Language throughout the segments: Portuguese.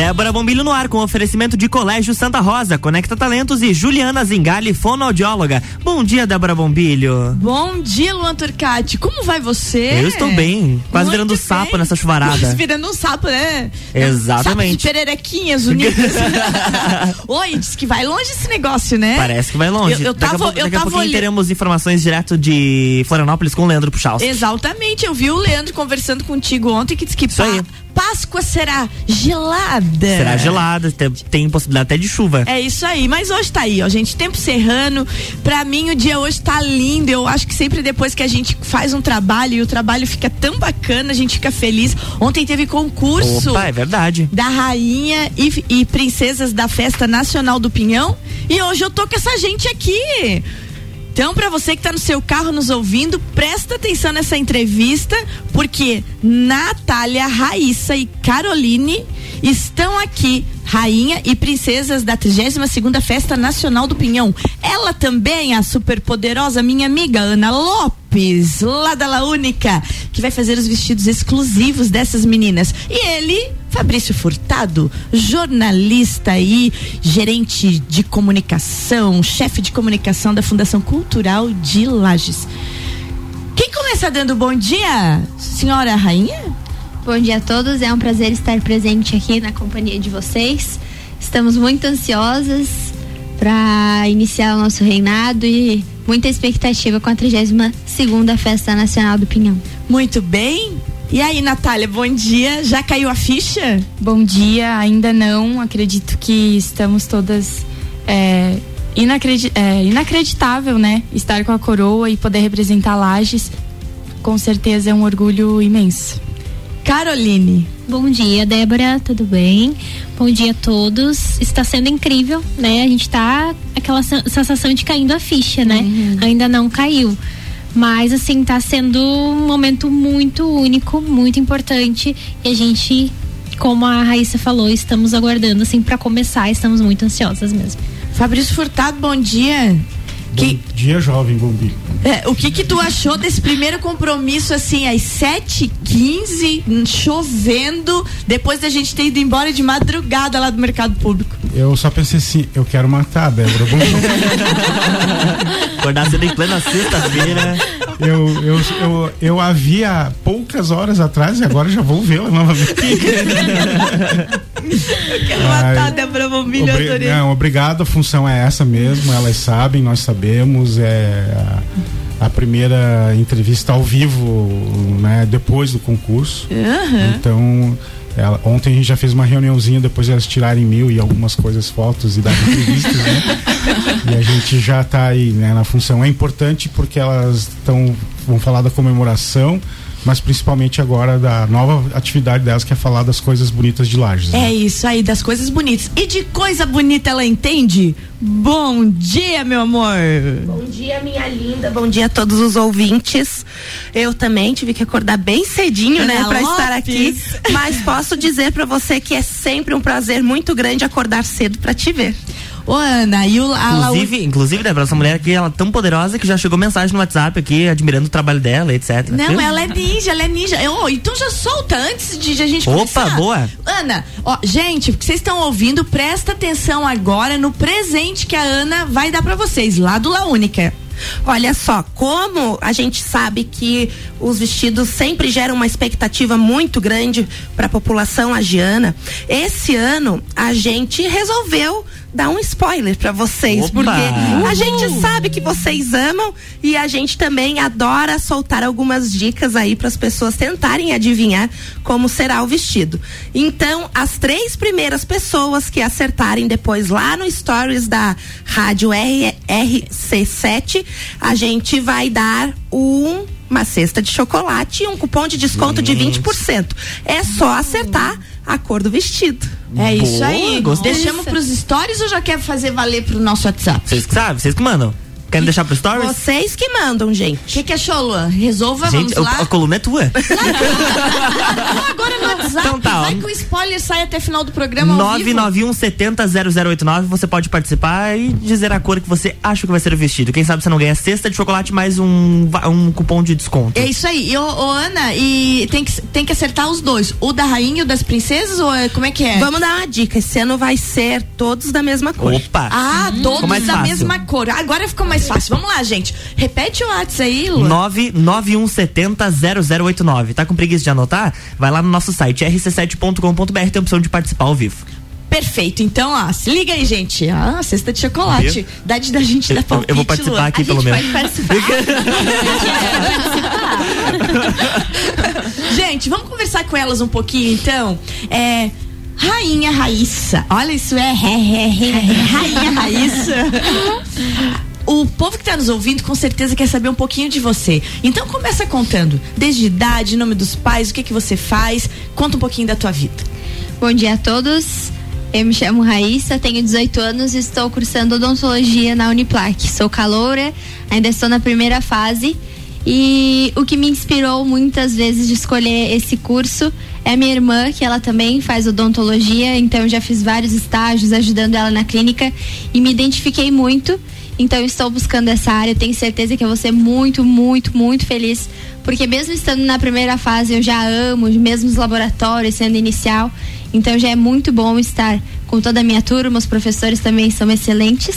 Débora Bombilho no ar com oferecimento de Colégio Santa Rosa, Conecta Talentos e Juliana Zingali, fonoaudióloga. Bom dia, Débora Bombilho. Bom dia, Luan Turcati. Como vai você? Eu estou bem, quase Muito virando bem. sapo nessa chuvarada. Quase virando um sapo, né? Exatamente. Sapo de pererequinhas unidas. Oi, diz que vai longe esse negócio, né? Parece que vai longe. Eu, eu daqui tava, a, daqui eu a pouquinho teremos informações direto de Florianópolis com o Leandro Puchalski. Exatamente, eu vi o Leandro conversando contigo ontem que disse que Isso aí. Páscoa será gelada. Será gelada, tem, tem, possibilidade até de chuva. É isso aí, mas hoje tá aí, ó, gente, tempo serrano. Pra mim o dia hoje tá lindo. Eu acho que sempre depois que a gente faz um trabalho e o trabalho fica tão bacana, a gente fica feliz. Ontem teve concurso. Opa, é verdade. Da rainha e, e princesas da Festa Nacional do Pinhão. E hoje eu tô com essa gente aqui. Então, para você que está no seu carro nos ouvindo, presta atenção nessa entrevista, porque Natália, Raíssa e Caroline estão aqui, rainha e princesas da 32 segunda Festa Nacional do Pinhão. Ela também, a superpoderosa minha amiga Ana Lopes, lá da La Única, que vai fazer os vestidos exclusivos dessas meninas. E ele, Fabrício Furtado, jornalista e gerente de comunicação, chefe de comunicação da Fundação Cultural de Lages. Quem começa dando bom dia? Senhora Rainha? Bom dia a todos, é um prazer estar presente aqui na companhia de vocês. Estamos muito ansiosas para iniciar o nosso reinado e muita expectativa com a 32 segunda Festa Nacional do Pinhão. Muito bem. E aí, Natália, bom dia. Já caiu a ficha? Bom dia, ainda não. Acredito que estamos todas é, inacredi é, inacreditável, né? Estar com a coroa e poder representar Lages, com certeza é um orgulho imenso. Caroline. Bom dia, Débora, tudo bem? Bom dia a todos. Está sendo incrível, né? A gente tá aquela sensação de caindo a ficha, né? Uhum. Ainda não caiu. Mas assim, tá sendo um momento muito único, muito importante e a gente, como a Raíssa falou, estamos aguardando assim para começar, estamos muito ansiosas mesmo. Fabrício Furtado, bom dia. Que... Bom dia, jovem Bombi. É, o que que tu achou desse primeiro compromisso, assim, às 7h15, chovendo, depois da gente ter ido embora de madrugada lá do mercado público? Eu só pensei assim, eu quero matar a Débora. Acordar cedo em plena sexta-feira. Eu, eu, eu, eu a via poucas horas atrás e agora já vou vê-la novamente. eu quero matar a Débora Bombilho, obri Não, obrigado, a função é essa mesmo, elas sabem, nós sabemos, é a, a primeira entrevista ao vivo, né, depois do concurso. Uhum. Então, ela, ontem a gente já fez uma reuniãozinha depois de elas tirarem mil e algumas coisas, fotos e dar entrevistas, né? e a gente já está aí né, na função. É importante porque elas estão vão falar da comemoração mas principalmente agora da nova atividade delas, que é falar das coisas bonitas de Lages. Né? É isso aí, das coisas bonitas. E de coisa bonita ela entende? Bom dia, meu amor. Bom dia, minha linda. Bom dia a todos os ouvintes. Eu também tive que acordar bem cedinho, né, para estar aqui. Mas posso dizer para você que é sempre um prazer muito grande acordar cedo para te ver. Ô, Ana, e o. A inclusive, La... inclusive, Débora, essa mulher aqui, ela é tão poderosa que já chegou mensagem no WhatsApp aqui, admirando o trabalho dela, etc. Não, Viu? ela é ninja, ela é ninja. Oh, então já solta antes de a gente Opa, começar. boa. Ana, ó, gente, porque vocês estão ouvindo, presta atenção agora no presente que a Ana vai dar para vocês, lá do La Única. Olha só, como a gente sabe que os vestidos sempre geram uma expectativa muito grande para a população agiana, esse ano a gente resolveu dar um spoiler para vocês, Opa. porque a gente sabe que vocês amam e a gente também adora soltar algumas dicas aí para as pessoas tentarem adivinhar como será o vestido. Então, as três primeiras pessoas que acertarem depois lá no stories da Rádio RC7, a gente vai dar um uma cesta de chocolate e um cupom de desconto de 20%. É só acertar a cor do vestido. É Boa, isso aí. Gostei. Deixamos pros stories ou já quer fazer valer pro nosso WhatsApp? Vocês que sabem, vocês que mandam. Querem deixar pro stories? Vocês que mandam, gente. O que, que achou, Luan? Resolva, gente, vamos lá. A coluna é tua. agora não WhatsApp. Então tá, ó. Vai que o spoiler sai até final do programa. ao vivo. 991 70 0089. Você pode participar e dizer a cor que você acha que vai ser o vestido. Quem sabe você não ganha cesta de chocolate mais um, um cupom de desconto. É isso aí. E, ô, ô, Ana, e tem que, tem que acertar os dois. O da rainha e o das princesas? Ou é- como é que é? Vamos dar uma dica. Esse ano vai ser todos da mesma cor. Opa! Ah, Ficou todos mais da fácil. mesma cor. Agora ficou mais fácil. Vamos lá, gente. Repete o WhatsApp aí, Lu. 99170 0089. Tá com preguiça de anotar? Vai lá no nosso site rc7.com.br, tem a opção de participar ao vivo. Perfeito. Então, ó, se liga aí, gente. Ah, cesta de chocolate. Viu? Dade da gente da Eu- palpite, eu vou participar Luan. aqui, A pelo gente menos. participar. gente, vamos conversar com elas um pouquinho, então. É. Rainha Raíssa. Olha, isso é, é, é, é, Rainha Raíssa. O povo que está nos ouvindo com certeza quer saber um pouquinho de você. Então começa contando. Desde idade, nome dos pais, o que que você faz. Conta um pouquinho da tua vida. Bom dia a todos. Eu me chamo Raíssa, tenho 18 anos e estou cursando odontologia na Uniplac. Sou caloura, ainda estou na primeira fase. E o que me inspirou muitas vezes de escolher esse curso é minha irmã, que ela também faz odontologia, então já fiz vários estágios ajudando ela na clínica e me identifiquei muito. Então estou buscando essa área, tenho certeza que eu vou ser muito, muito, muito feliz, porque mesmo estando na primeira fase eu já amo, mesmo os laboratórios sendo inicial, então já é muito bom estar com toda a minha turma, os professores também são excelentes.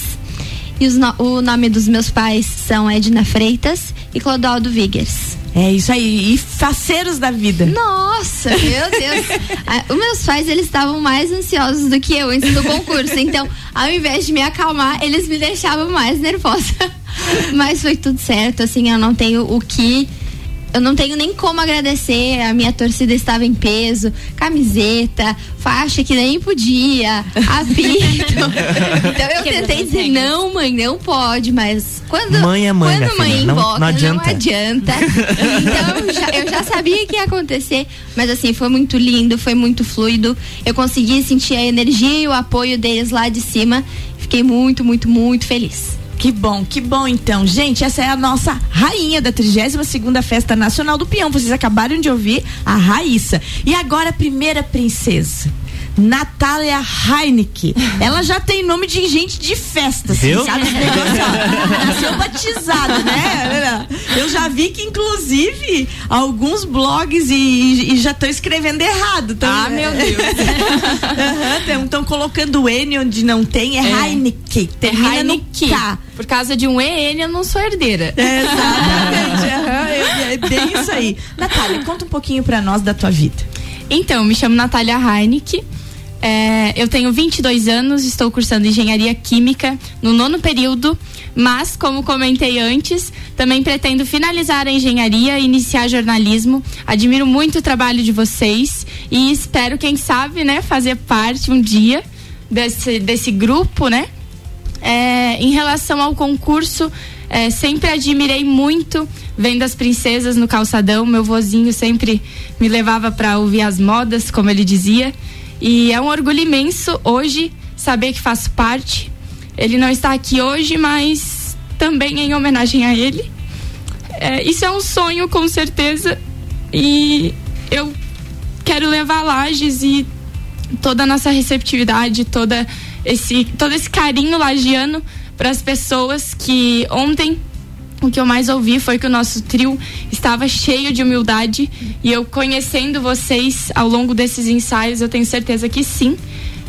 E no- o nome dos meus pais são Edna Freitas e Clodoaldo Vigers. É isso aí. E faceiros da vida. Nossa, meu Deus. Ah, Os meus pais, eles estavam mais ansiosos do que eu antes do concurso. Então, ao invés de me acalmar, eles me deixavam mais nervosa. Mas foi tudo certo, assim, eu não tenho o que. Eu não tenho nem como agradecer. A minha torcida estava em peso, camiseta, faixa que nem podia, apito. Então eu tentei dizer, não, mãe, não pode, mas quando, Mãe é mãe, quando mãe filha, não- invoca, não adianta. adianta. Então eu já, eu já sabia que ia acontecer, mas assim, foi muito lindo, foi muito fluido. Eu consegui sentir a energia e o apoio deles lá de cima. Fiquei muito, muito, muito feliz. Que bom, que bom então. Gente, essa é a nossa rainha da 32 segunda Festa Nacional do Peão. Vocês acabaram de ouvir a Raíssa. E agora a primeira princesa. Natália Heineke. Ela já tem nome de gente de festa, assim, Viu? sabe? Esse negócio, ó, Nasceu batizada, né? Eu já vi que, inclusive, alguns blogs e, e já estão escrevendo errado. Tão, Ah, meu Deus. Estão colocando o N onde não tem, é, É. Heineke. É Termina no Heineken. K. Por causa de um EN, eu não sou herdeira. Exatamente. aham, é, é bem isso aí. Natália, conta um pouquinho pra nós da tua vida. Então, me chamo Natália Heineke. É, eu tenho 22 anos, estou cursando engenharia química no nono período, mas, como comentei antes, também pretendo finalizar a engenharia e iniciar jornalismo. Admiro muito o trabalho de vocês e espero, quem sabe, né, fazer parte um dia desse, desse grupo, né? É, em relação ao concurso, é, sempre admirei muito vendo as princesas no calçadão. Meu vozinho sempre me levava para ouvir as modas, como ele dizia. E é um orgulho imenso hoje saber que faço parte. Ele não está aqui hoje, mas também em homenagem a ele. É, isso é um sonho, com certeza. E eu quero levar Lages e toda a nossa receptividade, toda esse, todo esse carinho lagiano para as pessoas que ontem o que eu mais ouvi foi que o nosso trio estava cheio de humildade e eu conhecendo vocês ao longo desses ensaios, eu tenho certeza que sim.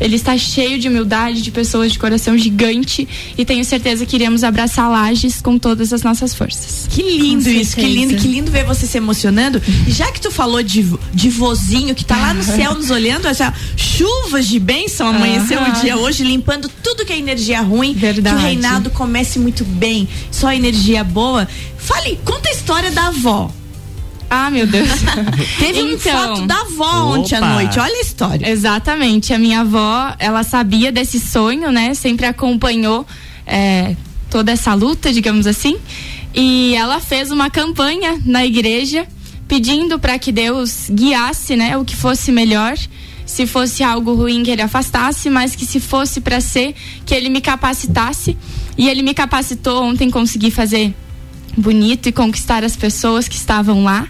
Ele está cheio de humildade, de pessoas de coração gigante e tenho certeza que iremos abraçar Lages com todas as nossas forças. Que lindo isso, que lindo, que lindo ver você se emocionando. E já que tu falou de, de vozinho que tá lá no céu nos olhando, essa chuvas de bênção amanheceu o dia hoje, limpando tudo que é energia ruim. Verdade. Que o reinado comece muito bem, só energia boa. Fale, conta a história da avó. Ah, meu Deus. Teve um Então. foto da avó ontem à noite. Olha a história. Exatamente. A minha avó, ela sabia desse sonho, né? Sempre acompanhou é, toda essa luta, digamos assim. E ela fez uma campanha na igreja pedindo para que Deus guiasse, né? O que fosse melhor. Se fosse algo ruim que ele afastasse, mas que se fosse para ser, que ele me capacitasse. E ele me capacitou ontem, consegui fazer bonito e conquistar as pessoas que estavam lá.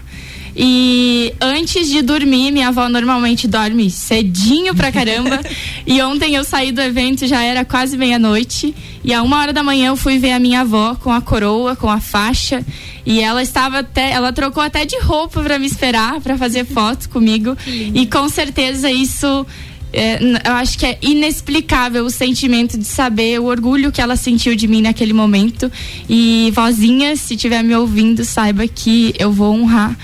E antes de dormir, minha avó normalmente dorme cedinho pra caramba. e ontem eu saí do evento, já era quase meia-noite. E a uma hora da manhã eu fui ver a minha avó com a coroa, com a faixa. E ela estava até, ela trocou até de roupa para me esperar, para fazer foto comigo. E com certeza isso é, eu acho que é inexplicável o sentimento de saber o orgulho que ela sentiu de mim naquele momento. E vozinha, se estiver me ouvindo, saiba que eu vou honrar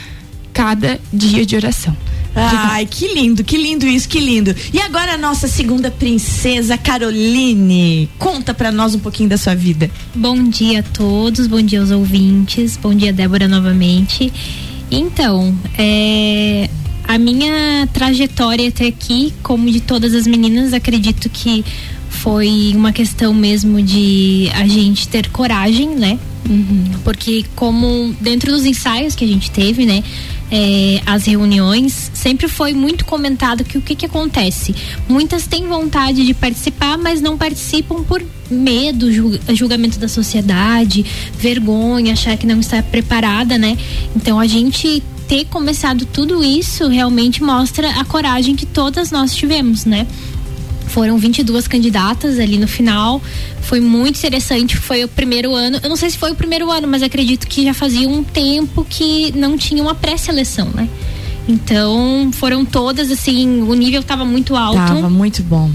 cada dia de oração. Ai, que lindo, que lindo isso, que lindo. E agora a nossa segunda princesa, Caroline. Conta para nós um pouquinho da sua vida. Bom dia a todos, bom dia aos ouvintes, bom dia, Débora, novamente. Então, é, a minha trajetória até aqui, como de todas as meninas, acredito que foi uma questão mesmo de a gente ter coragem, né? Uhum. Porque como dentro dos ensaios que a gente teve, né? É, as reuniões, sempre foi muito comentado que o que, que acontece? Muitas têm vontade de participar, mas não participam por medo, julgamento da sociedade, vergonha, achar que não está preparada, né? Então a gente ter começado tudo isso realmente mostra a coragem que todas nós tivemos, né? Foram 22 candidatas ali no final. Foi muito interessante. Foi o primeiro ano. Eu não sei se foi o primeiro ano, mas acredito que já fazia um tempo que não tinha uma pré-seleção, né? Então, foram todas assim, o nível estava muito alto. Tava muito bom.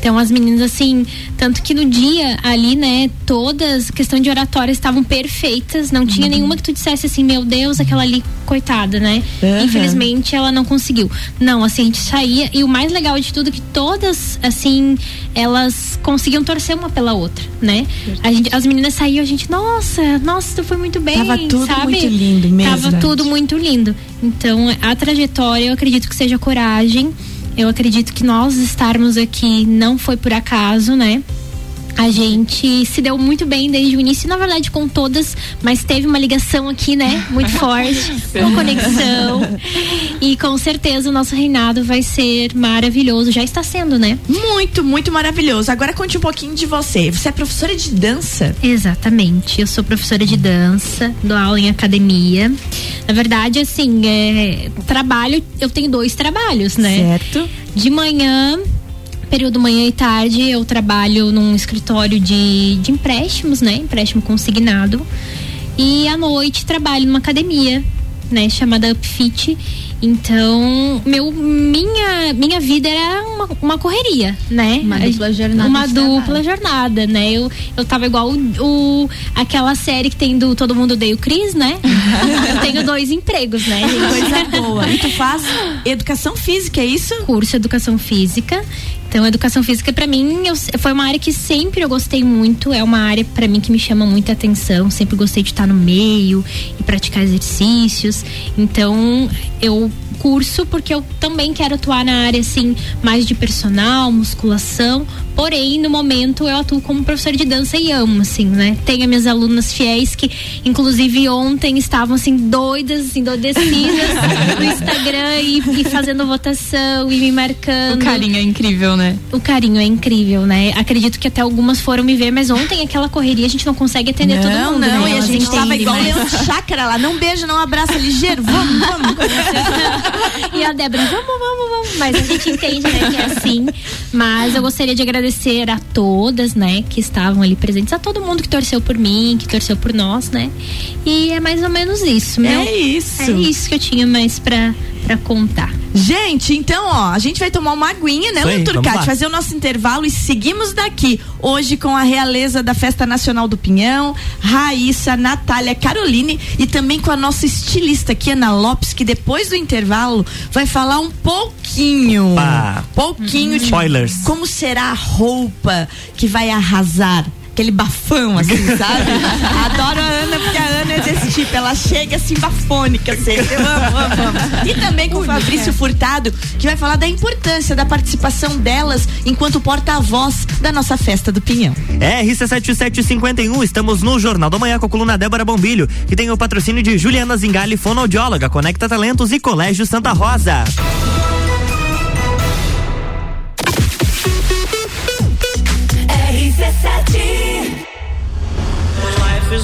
Então as meninas assim, tanto que no dia ali, né, todas questão de oratória estavam perfeitas, não tinha uhum. nenhuma que tu dissesse assim, meu Deus, aquela ali coitada, né? Uhum. Infelizmente ela não conseguiu. Não, assim a gente saía e o mais legal de tudo é que todas assim, elas conseguiam torcer uma pela outra, né? A gente, as meninas saíam, a gente, nossa, nossa, tu foi muito bem, Tava tudo sabe? muito lindo mesmo. Tava tudo muito lindo. Então, a trajetória, eu acredito que seja coragem eu acredito que nós estarmos aqui não foi por acaso, né? A gente se deu muito bem desde o início, na verdade com todas, mas teve uma ligação aqui, né? Muito forte, uma conexão. E com certeza o nosso reinado vai ser maravilhoso, já está sendo, né? Muito, muito maravilhoso. Agora conte um pouquinho de você. Você é professora de dança? Exatamente. Eu sou professora de dança, dou aula em academia. Na verdade, assim, é, trabalho, eu tenho dois trabalhos, né? Certo. De manhã período manhã e tarde eu trabalho num escritório de, de empréstimos, né? Empréstimo consignado. E à noite trabalho numa academia, né? Chamada Upfit. Então, meu, minha, minha vida era uma, uma correria, né? Uma dupla jornada. Uma dupla jornada, né? Eu, eu tava igual o, o, aquela série que tem do Todo Mundo Odeia o Cris, né? eu tenho dois empregos, né? Coisa boa. E tu faz educação física, é isso? Curso Educação Física. Então, educação física para mim eu, foi uma área que sempre eu gostei muito, é uma área para mim que me chama muita atenção, sempre gostei de estar no meio e praticar exercícios. Então, eu curso porque eu também quero atuar na área assim mais de personal, musculação, Porém, no momento eu atuo como professora de dança e amo, assim, né? Tenho minhas alunas fiéis que, inclusive, ontem estavam assim, doidas, endoidecidas no Instagram e, e, fazendo votação e me marcando. O carinho é incrível, né? O carinho é incrível, né? Acredito que até algumas foram me ver, mas ontem aquela correria a gente não consegue atender não, todo mundo. Não, né? e a gente tava igual mas... Chácara lá, não beija, não abraça ligeiro, vamos, vamos. e a Débora, vamos, vamos, vamos. Mas a gente entende, né, que é assim. Mas eu gostaria de agradecer agradecer a todas, né, que estavam ali presentes, a todo mundo que torceu por mim, que torceu por nós, né? E é mais ou menos isso, né? É isso. É isso que eu tinha mais pra contar. Gente, então, ó, a gente vai tomar uma aguinha, né, Oi, Turcati? Fazer o nosso intervalo e seguimos daqui. Hoje com a realeza da Festa Nacional do Pinhão, Raíssa, Natália, Caroline e também com a nossa estilista aqui, Ana Lopes, que depois do intervalo vai falar um pouquinho. Opa. Pouquinho de Spoilers. como será a roupa que vai arrasar aquele bafão, assim, sabe? Adoro a Ana, porque a Ana é desse tipo, ela chega assim, bafônica, assim, eu amo, amo, amo. E também com o Fabrício Furtado, que vai falar da importância da participação delas enquanto porta-voz da nossa festa do Pinhão. É, RC7751, estamos no Jornal da Manhã com a coluna Débora Bombilho, que tem o patrocínio de Juliana Zingali, fonoaudióloga, Conecta Talentos e Colégio Santa Rosa.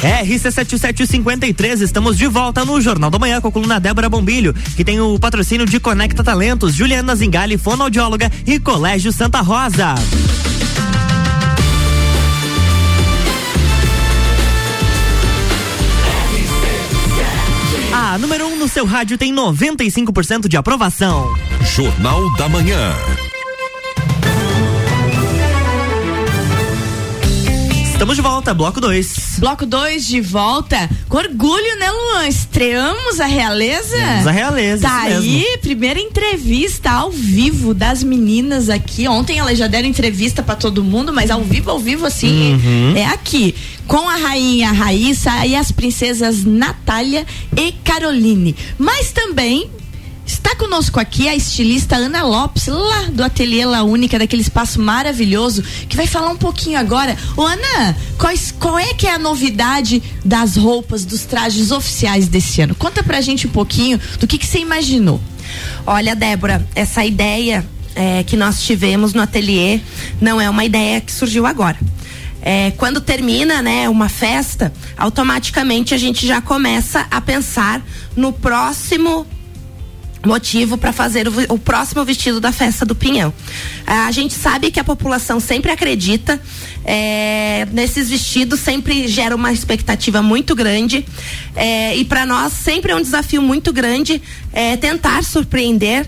RC7753, estamos de volta no Jornal da Manhã com a coluna Débora Bombilho, que tem o patrocínio de Conecta Talentos, Juliana Zingali, fonoaudióloga e Colégio Santa Rosa. A número 1 um no seu rádio tem 95% de aprovação. Jornal da Manhã. Estamos de volta, bloco 2. Bloco 2 de volta. Com orgulho, né, Luan? Estreamos a realeza? Estreamos a realeza. Tá aí, primeira entrevista ao vivo das meninas aqui. Ontem elas já deram entrevista para todo mundo, mas ao vivo, ao vivo, assim, uhum. é aqui. Com a rainha Raíssa e as princesas Natália e Caroline. Mas também Está conosco aqui a estilista Ana Lopes, lá do Ateliê La Única, daquele espaço maravilhoso, que vai falar um pouquinho agora. Ô Ana, quais, qual é que é a novidade das roupas, dos trajes oficiais desse ano? Conta pra gente um pouquinho do que, que você imaginou. Olha, Débora, essa ideia é, que nós tivemos no ateliê não é uma ideia que surgiu agora. É, quando termina né, uma festa, automaticamente a gente já começa a pensar no próximo motivo para fazer o, o, próximo vestido da festa do Pinhão. A gente sabe que a população sempre acredita é, nesses vestidos, sempre gera uma expectativa muito grande é, e para nós sempre é um desafio muito grande é, tentar surpreender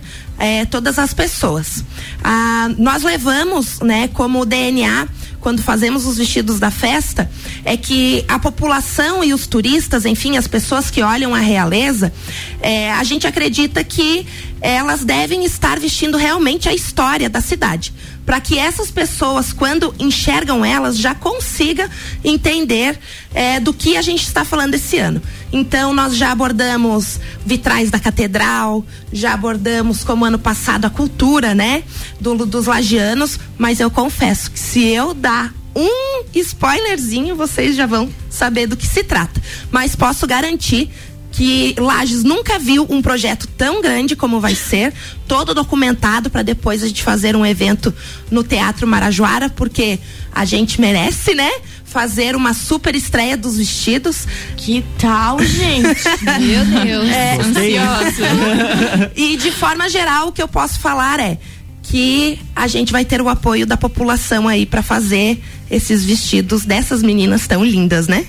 todas as pessoas. Ah, nós levamos, né, como DNA quando fazemos os vestidos da festa, é que a população e os turistas, enfim, as pessoas que olham a realeza, é, a gente acredita que elas devem estar vestindo realmente a história da cidade para que essas pessoas, quando enxergam elas, já consiga entender é, do que a gente está falando esse ano. Então, nós já abordamos vitrais da catedral, já abordamos, como ano passado, a cultura, né, do, dos lagianos, mas eu confesso que se eu dar um spoilerzinho, vocês já vão saber do que se trata. Mas posso garantir que Lages nunca viu um projeto tão grande como vai ser, todo documentado para depois a gente fazer um evento no Teatro Marajoara, porque a gente merece, né? Fazer uma super estreia dos vestidos. Que tal, gente? Meu Deus, é, ansiosa. e de forma geral, o que eu posso falar é que a gente vai ter o apoio da população aí para fazer esses vestidos dessas meninas tão lindas, né?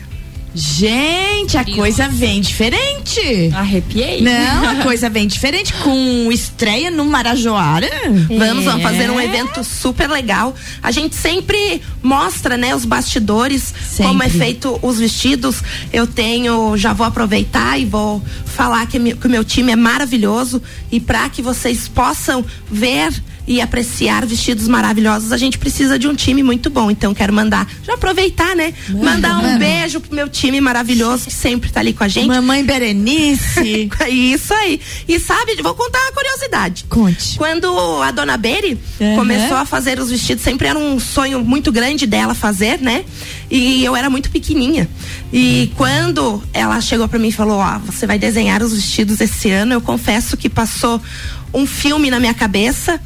Gente, a coisa vem diferente. Arrepiei. Não, a coisa vem diferente. Com estreia no Marajoara. É. Vamos, vamos fazer um evento super legal. A gente sempre mostra, né, os bastidores, sempre. como é feito os vestidos. Eu tenho, já vou aproveitar e vou falar que, que o meu time é maravilhoso. E para que vocês possam ver e apreciar vestidos maravilhosos, a gente precisa de um time muito bom. Então quero mandar, já aproveitar, né? Mandar um beijo pro meu time maravilhoso que sempre tá ali com a gente. Mamãe Berenice. Isso aí. E sabe, vou contar uma curiosidade. Conte. Quando a dona Beri Uhum. começou a fazer os vestidos, sempre era um sonho muito grande dela fazer, né? E eu era muito pequenininha. E quando ela chegou para mim e falou: Ó, você vai desenhar os vestidos esse ano, eu confesso que passou um filme na minha cabeça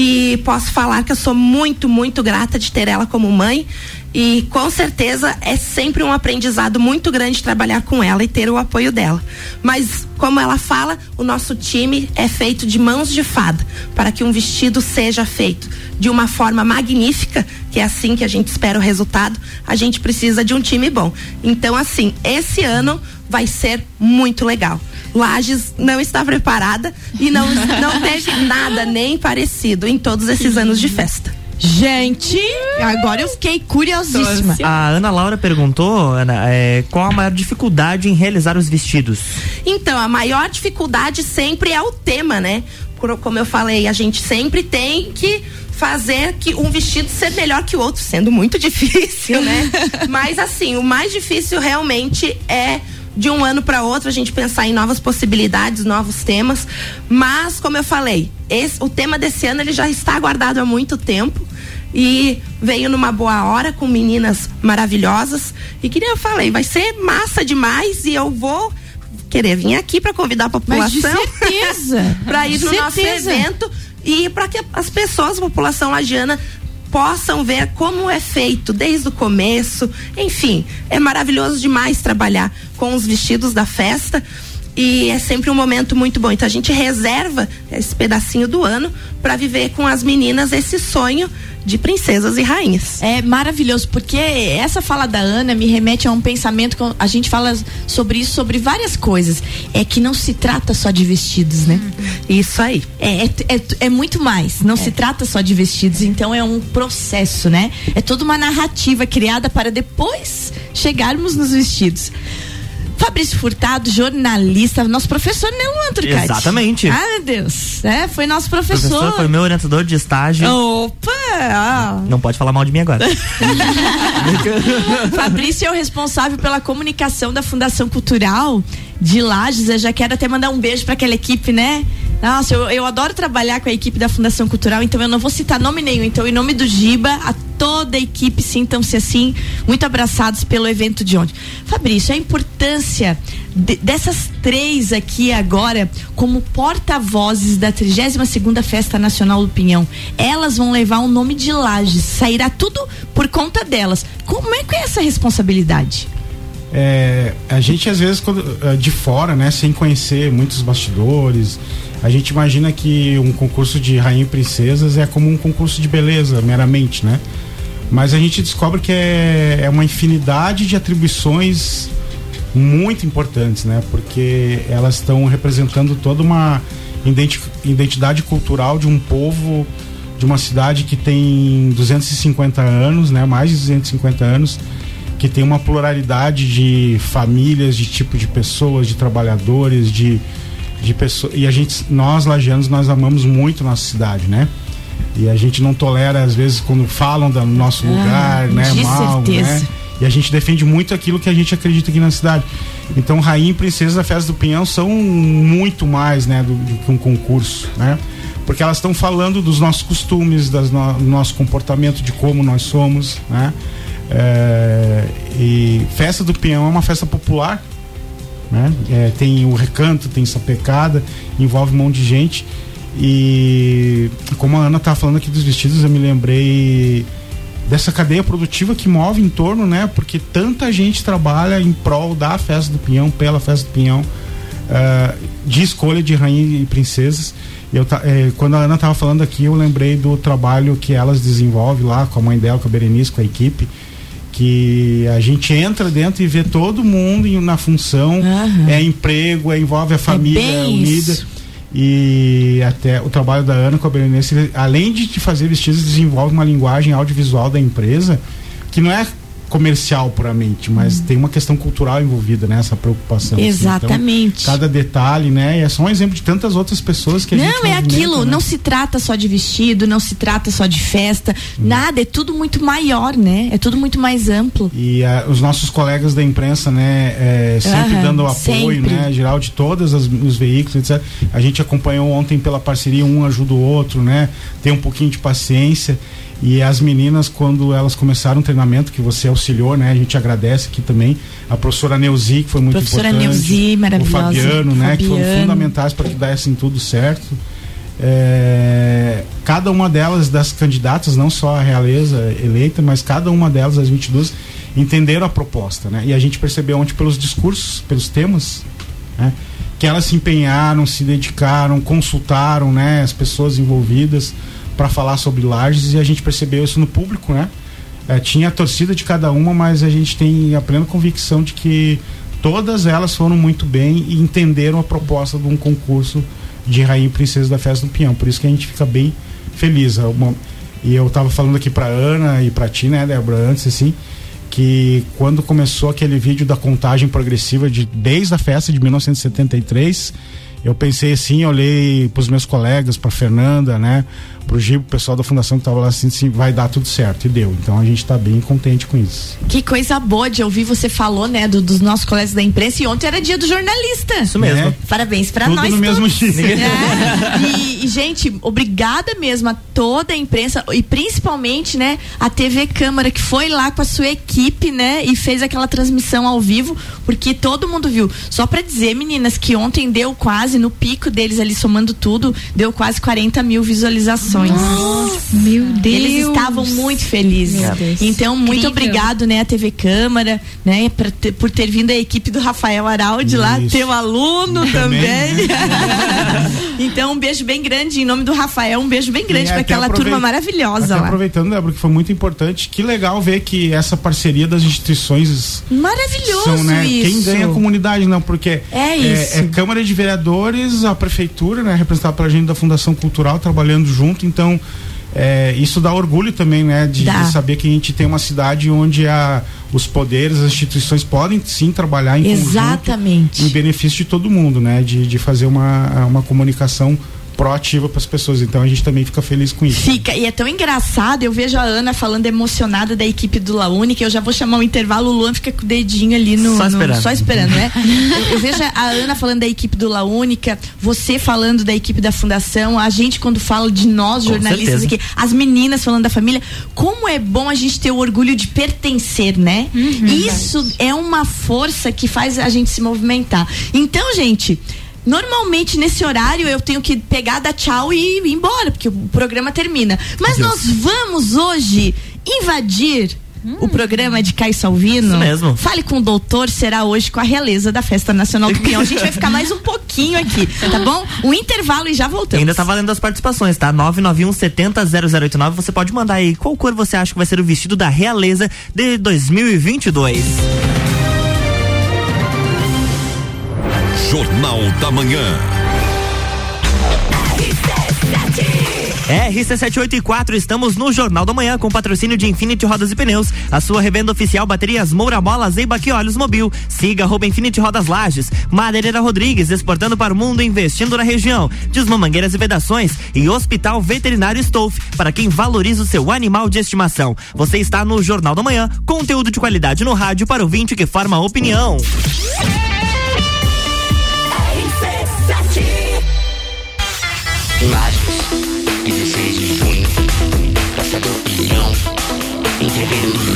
e posso falar que eu sou muito, muito grata de ter ela como mãe. E com certeza é sempre um aprendizado muito grande trabalhar com ela e ter o apoio dela. Mas, como ela fala, o nosso time é feito de mãos de fada para que um vestido seja feito de uma forma magnífica, que é assim que a gente espera o resultado. A gente precisa de um time bom. Então, assim, esse ano vai ser muito legal. Lages não está preparada e não, não teve nada nem parecido em todos esses anos de festa. Gente, agora eu fiquei curiosíssima. A Ana Laura perguntou, Ana, é, qual a maior dificuldade em realizar os vestidos? Então, a maior dificuldade sempre é o tema, né? Como eu falei, a gente sempre tem que fazer que um vestido ser melhor que o outro, sendo muito difícil, né? Mas assim, o mais difícil realmente é de um ano para outro a gente pensar em novas possibilidades, novos temas. Mas como eu falei, esse, o tema desse ano ele já está guardado há muito tempo e veio numa boa hora com meninas maravilhosas e que nem eu falei, vai ser massa demais e eu vou querer vir aqui para convidar a população para ir no nosso certeza. evento e para que as pessoas, a população lagiana possam ver como é feito desde o começo. Enfim, é maravilhoso demais trabalhar com os vestidos da festa. E é sempre um momento muito bom. Então a gente reserva esse pedacinho do ano para viver com as meninas esse sonho de princesas e rainhas. É maravilhoso, porque essa fala da Ana me remete a um pensamento que a gente fala sobre isso, sobre várias coisas. É que não se trata só de vestidos, né? Isso aí. É, é, é, é muito mais. Não se trata só de vestidos, então é um processo, né? É toda uma narrativa criada para depois chegarmos nos vestidos. Fabrício Furtado, jornalista, nosso professor, Luan Trucati? Exatamente. Ah, meu Deus. É, foi nosso professor. professor foi meu orientador de estágio. Opa! ah. Não pode falar mal de mim agora. Fabrício é o responsável pela comunicação da Fundação Cultural de Lages. Eu já quero até mandar um beijo para aquela equipe, né? Nossa, eu, eu adoro trabalhar com a equipe da Fundação Cultural, então eu não vou citar nome nenhum. Então, em nome do Giba, a toda a equipe, sintam-se assim, muito abraçados pelo evento de ontem. Fabrício, a importância de- dessas três aqui agora como porta-vozes da 32ª Festa Nacional do Pinhão. Elas vão levar o nome de Lages, sairá tudo por conta delas. Como é que é essa responsabilidade? É, a gente às vezes quando, eh, de fora, né, sem conhecer muitos bastidores, a gente imagina que um concurso de rainha e princesas é como um concurso de beleza, meramente, né? Mas a gente descobre que é, é uma infinidade de atribuições muito importantes, né? Porque elas estão representando toda uma identi- identidade cultural de um povo, de uma cidade que tem 250 anos, né? Mais de 250 anos, que tem uma pluralidade de famílias, de tipo de pessoas, de trabalhadores, de, de pessoas. E a gente, nós lagianos, nós amamos muito nossa cidade, né? E a gente não tolera, às vezes, quando falam do nosso Ah, lugar, né? de Mal, certeza. né? E a gente defende muito aquilo que a gente acredita aqui na cidade. Então, Rainha e Princesa da Festa do Pinhão são muito mais, né, do, do que um concurso, né? Porque elas estão falando dos nossos costumes, das no- do nosso comportamento, de como nós somos, né? É, e Festa do Pinhão é uma festa popular, né? É, tem o recanto, tem sapecada, envolve um monte de gente. E como a Ana estava falando aqui dos vestidos, eu me lembrei dessa cadeia produtiva que move em torno, né? Porque tanta gente trabalha em prol da festa do Pinhão, pela festa do Pinhão, ah, de escolha de rainha e princesas. Eu, eh, quando a Ana estava falando aqui, eu lembrei do trabalho que elas desenvolvem lá com a mãe dela, com a Berenice, com a equipe, que a gente entra dentro e vê todo mundo na função, é emprego, é, envolve a família bem unida. isso. E até o trabalho da Ana com a Berenice, além de fazer vestidos, desenvolve uma linguagem audiovisual da empresa que não é comercial puramente, mas tem uma questão cultural envolvida nessa preocupação. assim. Exatamente. Então, cada detalhe, né? E é só um exemplo de tantas outras pessoas que a gente Não, é aquilo, né? não se trata só de vestido, não se trata só de festa, nada, é tudo muito maior, né? É tudo muito mais amplo. E ah, os nossos colegas da imprensa, né, é, sempre Aham, dando apoio, sempre. né, geral de todos os veículos, etc. A gente acompanhou ontem pela parceria, um ajuda o outro, né, tem um pouquinho de paciência. E as meninas, quando elas começaram o treinamento, que você auxiliou, né, a gente agradece aqui também, a professora Neuzi, que foi muito Professora importante. Neuzi, maravilhosa. O Fabiano, né, que foram Fabiano. fundamentais para que dessem tudo certo. É, cada uma delas, das candidatas, não só a realeza eleita, mas cada uma delas, as 22, entenderam a proposta, né? E a gente percebeu ontem pelos discursos, pelos temas, né? Que elas se empenharam, se dedicaram, consultaram, né? As pessoas envolvidas para falar sobre lajes e a gente percebeu isso no público, né? É, tinha a torcida de cada uma, mas a gente tem a plena convicção de que todas elas foram muito bem e entenderam a proposta de um concurso de Rainha e Princesa da Festa do Pinhão. Por isso que a gente fica bem feliz. É E eu tava falando aqui pra Ana e pra ti, né, Débora, antes, assim, que quando começou aquele vídeo da contagem progressiva de desde a festa de 1973, eu pensei assim, olhei pros meus colegas, pra Fernanda, né, pro Gibo, o pessoal da fundação que tava lá assim, assim, vai dar tudo certo, e deu. Então a gente tá bem contente com isso. Que coisa boa de ouvir você falou, né, do- dos nossos colegas da imprensa e ontem era dia do jornalista. Isso mesmo. Né? Parabéns pra Tudo nós no mesmo todos. dia. É. E, e, gente, obrigada mesmo a toda a imprensa e principalmente, né, a TV Câmara que foi lá com a sua equipe, né, e fez aquela transmissão ao vivo, porque todo mundo viu. Só pra dizer, meninas, que ontem deu quase, no pico deles ali somando tudo, deu quase 40 mil visualizações. Meu Deus. Eles estavam muito felizes. Então, muito Incrível. obrigado, né, a TV Câmara, né, pra ter- por ter vindo a equipe do Rafael Araldi lá, teu aluno Também, também. então, um beijo bem grande em nome do Rafael, um beijo bem grande E para aquela aprovei- turma maravilhosa até lá. aproveitando, Débora, que foi muito importante, que legal ver que essa parceria das instituições Maravilhoso são, né? isso. Quem ganha a comunidade, não, porque É isso. É, Câmara de Vereadores, a prefeitura, né, representada pela gente da Fundação Cultural, trabalhando junto, então é, isso dá orgulho também, né, de, de saber que a gente tem uma cidade onde a, os poderes, as instituições podem sim trabalhar em conjunto Exatamente. em benefício de todo mundo, né, de, de fazer uma, uma comunicação proativa para as pessoas. Então a gente também fica feliz com isso. Fica, e é tão engraçado, eu vejo a Ana falando emocionada da equipe do Laune, que eu já vou chamar o intervalo, o Luan fica com o dedinho ali no. Só no- esperando. só esperando, né? eu, eu vejo a Ana falando da equipe do La Única, você falando da equipe da Fundação, a gente quando fala de nós, Com jornalistas certeza. aqui, as meninas falando da família, como é bom a gente ter o orgulho de pertencer, né? Isso é uma força que faz a gente se movimentar. Então, gente. Normalmente nesse horário eu tenho que pegar, dar tchau e ir embora, porque o programa termina. Mas nós vamos hoje invadir o programa de Caio Salvino. Isso mesmo. Fale com o doutor, será hoje com a realeza da Festa Nacional do Pinhão. A gente vai ficar mais um pouquinho aqui, tá bom? Um intervalo e já voltamos. Ainda tá valendo as participações, tá? 991 70 0089. Você pode mandar aí qual cor você acha que vai ser o vestido da realeza de 2022. Jornal da Manhã. RC784, estamos no Jornal da Manhã com patrocínio de Infinity Rodas e Pneus, a sua revenda oficial baterias Moura Mola, Zeiba e Olhos Mobil. Siga arroba Infinity Rodas Lages, Madeireira Rodrigues, exportando para o mundo, investindo na região. Desmamangueiras e vedações e Hospital Veterinário Stolf, para quem valoriza o seu animal de estimação. Você está no Jornal da Manhã, conteúdo de qualidade no rádio para o vinte que forma opinião. Lages, 16 de junho, Praça do Pinhão, entreveiro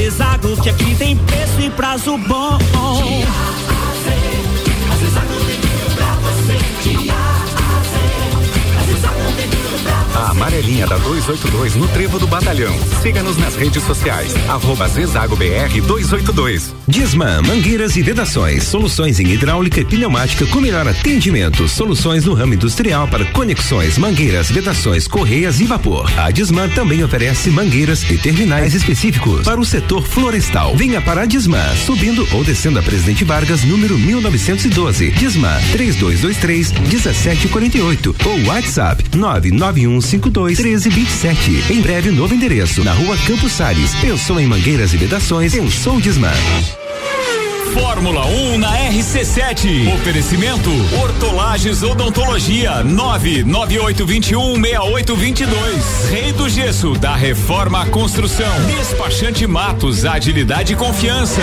Zezago que aqui tem preço e prazo bom. Amarelinha da 282 no Trevo do Batalhão. Siga-nos nas redes sociais. Arroba Zezago BR 282. Disman, mangueiras e vedações, soluções em hidráulica e pneumática com melhor atendimento, soluções no ramo industrial para conexões, mangueiras, vedações, correias e vapor. A Disman também oferece mangueiras e terminais específicos para o setor florestal. Venha para a Disman, subindo ou descendo a Presidente Vargas, número 1912. Disman 3223 1748 ou WhatsApp 99152 1327. Em breve, novo endereço na rua Campos Sales. Pensou em mangueiras e vedações? Pensou Disman. Fórmula 1 um na RC7. Oferecimento Hortolagens Odontologia 998216822. Rei do Gesso da Reforma Construção. Despachante Matos, agilidade e confiança.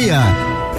meia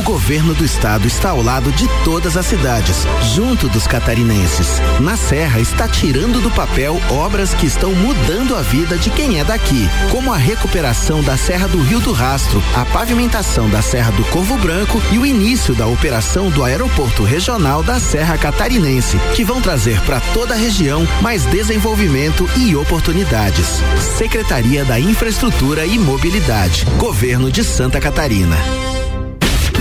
O governo do estado está ao lado de todas as cidades, junto dos catarinenses. Na Serra está tirando do papel obras que estão mudando a vida de quem é daqui, como a recuperação da Serra do Rio do Rastro, a pavimentação da Serra do Corvo Branco e o início da operação do Aeroporto Regional da Serra Catarinense, que vão trazer para toda a região mais desenvolvimento e oportunidades. Secretaria da Infraestrutura e Mobilidade, Governo de Santa Catarina.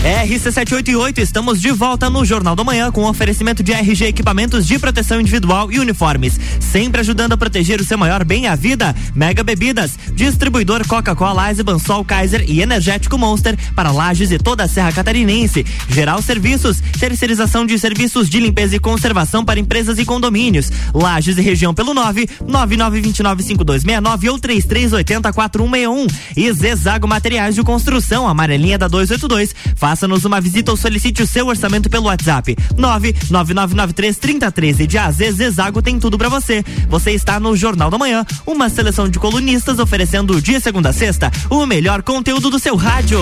RC788, estamos de volta no Jornal da Manhã com oferecimento de RG Equipamentos de Proteção Individual e Uniformes. Sempre ajudando a proteger o seu maior bem, a vida. Mega Bebidas, distribuidor Coca-Cola, Eisenbahn, Sol Kaiser e Energético Monster para Lages e toda a Serra Catarinense. Geral Serviços, terceirização de serviços de limpeza e conservação para empresas e condomínios. Lages e região pelo 9 99295269 ou 33804161. E Zezago Materiais de Construção, amarelinha da 282. Faça-nos uma visita ou solicite o seu orçamento pelo WhatsApp 999933013 de AZ Zezago tem tudo para você. Você está no Jornal da Manhã, uma seleção de colunistas oferecendo dia segunda a sexta o melhor conteúdo do seu rádio.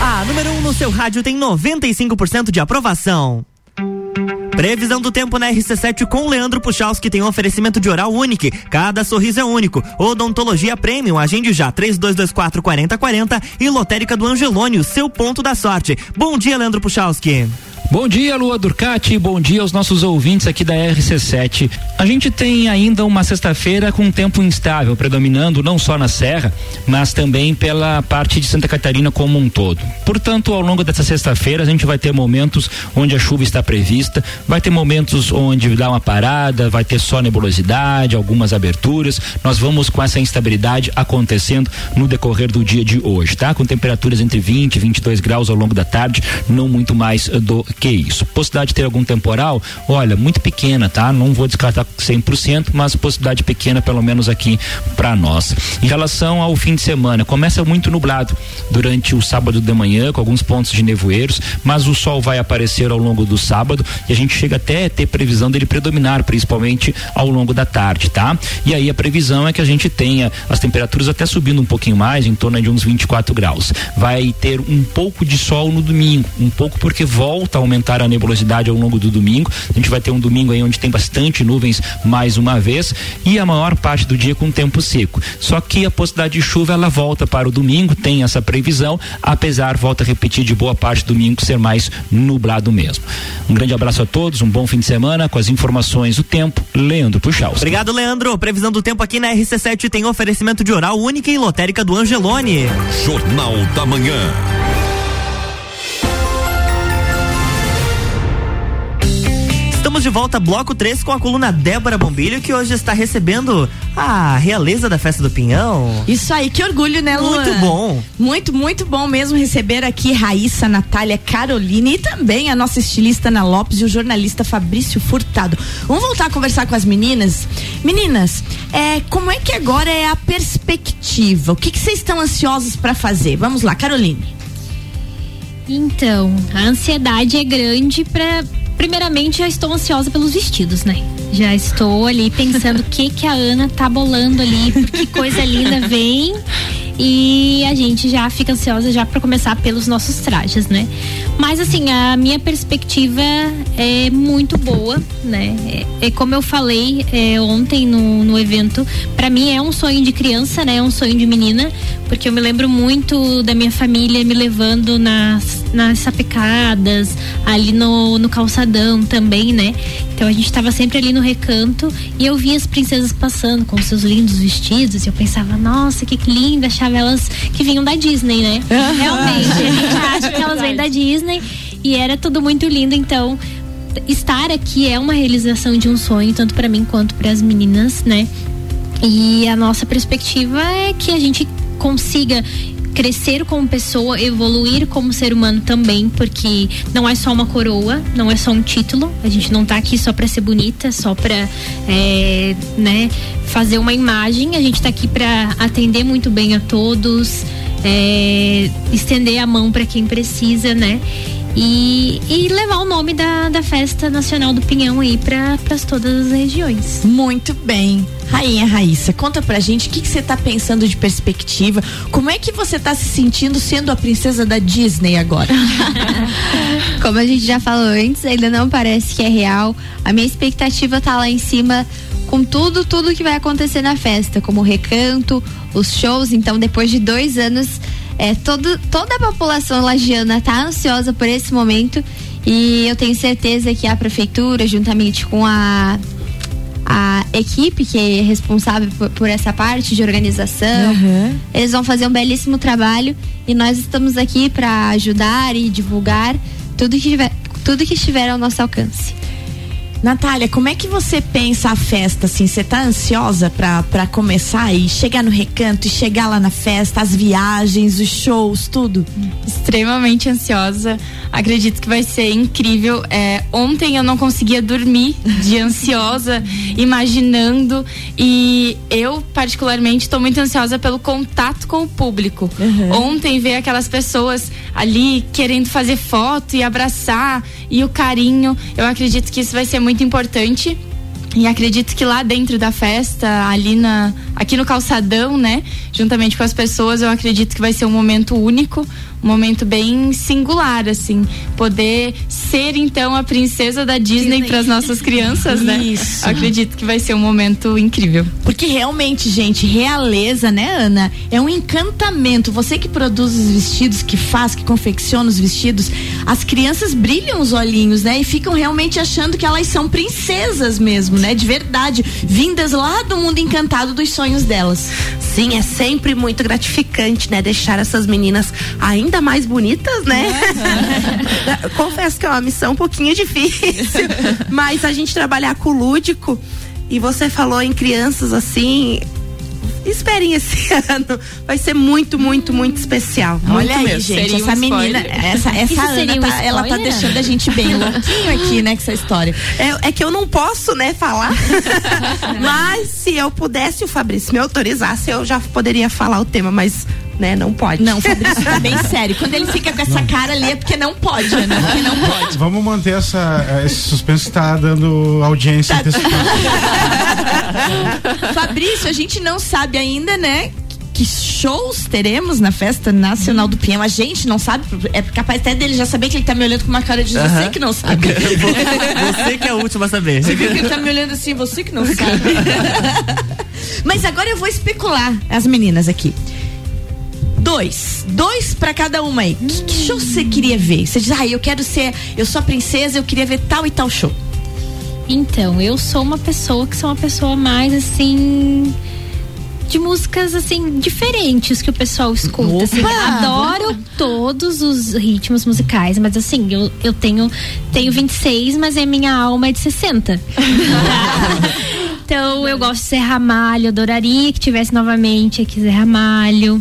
A número 1 um no seu rádio tem 95% de aprovação. Previsão do tempo na RC7 com Leandro Puchalski tem um oferecimento de oral único. Cada sorriso é único. Odontologia Premium, agende já 3224 4040 e Lotérica do Angelone, o seu ponto da sorte. Bom dia, Leandro Puchalski. Bom dia, Lua Durcati. Bom dia aos nossos ouvintes aqui da RC7. A gente tem ainda uma sexta-feira com um tempo instável, predominando não só na Serra, mas também pela parte de Santa Catarina como um todo. Portanto, ao longo dessa sexta-feira, a gente vai ter momentos onde a chuva está prevista, vai ter momentos onde dá uma parada, vai ter só nebulosidade, algumas aberturas. Nós vamos com essa instabilidade acontecendo no decorrer do dia de hoje, tá? Com temperaturas entre 20 e 22 graus ao longo da tarde, não muito mais do que isso. Possibilidade de ter algum temporal, olha, muito pequena, tá? Não vou descartar 100%, mas possibilidade pequena pelo menos aqui para nós. Em relação ao fim de semana, começa muito nublado durante o sábado de manhã, com alguns pontos de nevoeiros, mas o sol vai aparecer ao longo do sábado e a gente chega até a ter previsão dele predominar, principalmente ao longo da tarde, tá? E aí a previsão é que a gente tenha as temperaturas até subindo um pouquinho mais, em torno de uns 24 graus. Vai ter um pouco de sol no domingo, um pouco porque volta a aumentar a nebulosidade ao longo do domingo. A gente vai ter um domingo aí onde tem bastante nuvens mais uma vez e a maior parte do dia com tempo seco. Só que a possibilidade de chuva ela volta para o domingo, tem essa previsão, apesar, volta a repetir, de boa parte do domingo ser mais nublado mesmo. Um grande abraço a todos, um bom fim de semana com as informações do tempo. Leandro Puxal. Obrigado, Leandro. Previsão do tempo aqui na RC7 tem oferecimento de oral única e lotérica do Angelone. Jornal da Manhã. Estamos de volta, bloco 3, com a coluna Débora Bombilho, que hoje está recebendo a realeza da festa do Pinhão. Isso aí, que orgulho, né, Luan? Muito bom. Muito, muito bom mesmo receber aqui Raíssa, Natália, Carolina e também a nossa estilista Ana Lopes e o jornalista Fabrício Furtado. Vamos voltar a conversar com as meninas? Meninas, é, como é que agora é a perspectiva? O que que vocês estão ansiosos para fazer? Vamos lá, Caroline. Então, a ansiedade é grande para primeiramente já estou ansiosa pelos vestidos, né? Já estou ali pensando o que que a Ana tá bolando ali, que coisa linda vem. E a gente já fica ansiosa já para começar pelos nossos trajes, né? Mas assim, a minha perspectiva é muito boa, né? É, é como eu falei é, ontem no, no evento, para mim é um sonho de criança, né? É um sonho de menina, porque eu me lembro muito da minha família me levando nas, nas sapecadas, ali no, no calçadão também, né? Então a gente estava sempre ali no recanto e eu via as princesas passando com seus lindos vestidos e eu pensava, nossa, que linda, achava elas que vinham da Disney, né? Realmente, a gente acha que elas vêm da Disney e era tudo muito lindo, então estar aqui é uma realização de um sonho, tanto para mim quanto para as meninas, né? E a nossa perspectiva é que a gente consiga crescer como pessoa, evoluir como ser humano também, porque não é só uma coroa, não é só um título. A gente não tá aqui só para ser bonita, só para é, né, fazer uma imagem. A gente tá aqui para atender muito bem a todos, é, estender a mão para quem precisa, né? E, e, levar o nome da, da Festa Nacional do Pinhão aí para todas as regiões. Muito bem. Rainha Raíssa, conta pra gente o que você tá pensando de perspectiva. Como é que você tá se sentindo sendo a princesa da Disney agora? Como a gente já falou antes, ainda não parece que é real. A minha expectativa tá lá em cima com tudo, tudo que vai acontecer na festa, como o recanto, os shows. Então, depois de dois anos, é, todo, toda a população lagiana tá ansiosa por esse momento. E eu tenho certeza que a prefeitura, juntamente com a a equipe que é responsável por, por essa parte de organização. Uhum. Eles vão fazer um belíssimo trabalho e nós estamos aqui para ajudar e divulgar tudo que tiver, tudo que estiver ao nosso alcance. Natália, como é que você pensa a festa assim? Você tá ansiosa para começar e chegar no recanto e chegar lá na festa, as viagens, os shows, tudo? Extremamente ansiosa. Acredito que vai ser incrível. É, ontem eu não conseguia dormir de ansiosa, imaginando. E eu, particularmente, estou muito ansiosa pelo contato com o público. Uhum. Ontem ver aquelas pessoas ali querendo fazer foto e abraçar e o carinho. Eu acredito que isso vai ser muito importante. E acredito que lá dentro da festa, ali na, aqui no calçadão, né, juntamente com as pessoas, eu acredito que vai ser um momento único, um momento bem singular, assim, poder ser então a princesa da Disney para as nossas crianças, né? Isso. Eu acredito que vai ser um momento incrível. Porque realmente, gente, realeza, né, Ana? É um encantamento. Você que produz os vestidos, que faz, que confecciona os vestidos, as crianças brilham os olhinhos, né? E ficam realmente achando que elas são princesas mesmo, né? De verdade, vindas lá do mundo encantado dos sonhos delas. Sim, é sempre muito gratificante, né? Deixar essas meninas ainda mais bonitas, né? Confesso que é uma missão um pouquinho difícil, mas a gente trabalhar com o lúdico e você falou em crianças assim. Esperem esse ano, vai ser muito, muito, muito especial. Olha muito aí, mesmo. gente, Seria um essa menina, spoiler. essa, essa Ana, um tá, ela tá deixando a gente bem louquinho aqui, né, com essa história. É, é que eu não posso, né, falar. mas se eu pudesse, o Fabrício me autorizasse, eu já poderia falar o tema, mas, né, não pode. Não, Fabrício tá bem sério. Quando ele fica com essa cara ali é porque não pode, Ana, porque não pode. Vamos manter essa, eh, esse suspense que tá dando audiência Tá. antecipada. Fabrício, a gente não sabe ainda, né? que shows teremos na Festa Nacional do Pinhão. A gente não sabe, é capaz até dele já saber que ele tá me olhando com uma cara de você que não sabe. Você que é o último a saber. Você viu que ele tá me olhando assim, você que não sabe. Mas agora eu vou especular as meninas aqui. Dois. Dois pra cada uma aí. Que, que show você queria ver? Você diz, ah, eu quero ser. Eu sou a princesa, eu queria ver tal e tal show. Então, eu sou uma pessoa que sou uma pessoa mais assim. De músicas assim, diferentes que o pessoal escuta. assim. Adoro todos os ritmos musicais, mas assim, eu, eu tenho, tenho 26, mas a minha alma é de 60. Então eu gosto de Zé Ramalho, adoraria que tivesse novamente aqui Zé Ramalho.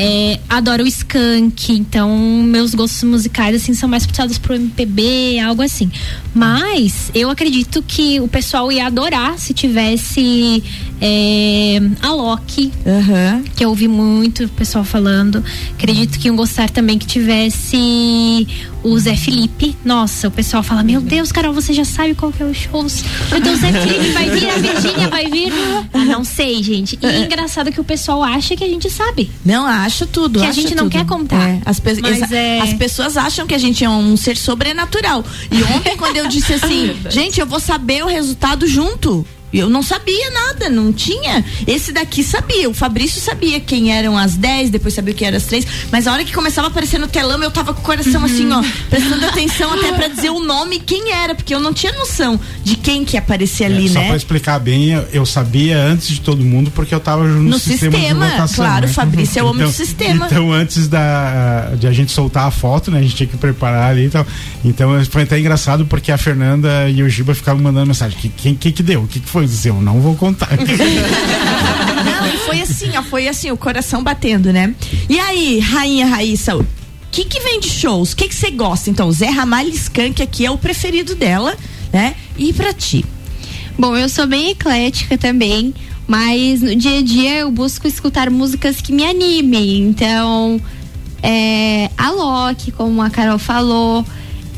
É, adoro o skunk, então meus gostos musicais assim são mais puxados pro MPB, algo assim. Mas eu acredito que o pessoal ia adorar se tivesse é, a Loki, que eu ouvi muito o pessoal falando. Acredito que iam gostar também que tivesse o Zé Felipe. Nossa, o pessoal fala: Meu Deus, Carol, você já sabe qual que é o show? Meu Deus, Zé Felipe vai vir, a Virgínia vai vir. Ah, não sei, gente. E é engraçado que o pessoal acha que a gente sabe. Não, acha tudo. Que a gente não tudo. quer contar. É, as, pe- é- as pessoas acham que a gente é um ser sobrenatural. E ontem, quando eu disse assim, gente, eu vou saber o resultado junto. Eu não sabia nada, não tinha. Esse daqui sabia, o Fabrício sabia quem eram as 10, depois sabia o que eram as três. Mas a hora que começava a aparecer no telão, eu tava com o coração assim, ó, prestando atenção até pra dizer o nome e quem era, porque eu não tinha noção de quem que ia aparecer ali, É, Só né? pra explicar bem, eu, eu sabia antes de todo mundo porque eu tava no, No sistema, sistema, de votação. claro, né? o Fabrício é o homem do sistema. Então, antes da, de a gente soltar a foto, né? A gente tinha que preparar ali e tal. Então, foi até engraçado porque a Fernanda e o Giba ficavam mandando mensagem. Que, quem que, que deu? O que, que foi? Eu disse, Eu não vou contar. Não, e foi assim, ó, foi assim, o coração batendo, né? E aí, rainha Raíssa, o que que vem de shows? O que que você gosta? Então, Zé Ramalho Skank aqui é o preferido dela, né? E pra ti? Bom, eu sou bem eclética também, mas no dia a dia eu busco escutar músicas que me animem. Então, é, a Loki, como a Carol falou,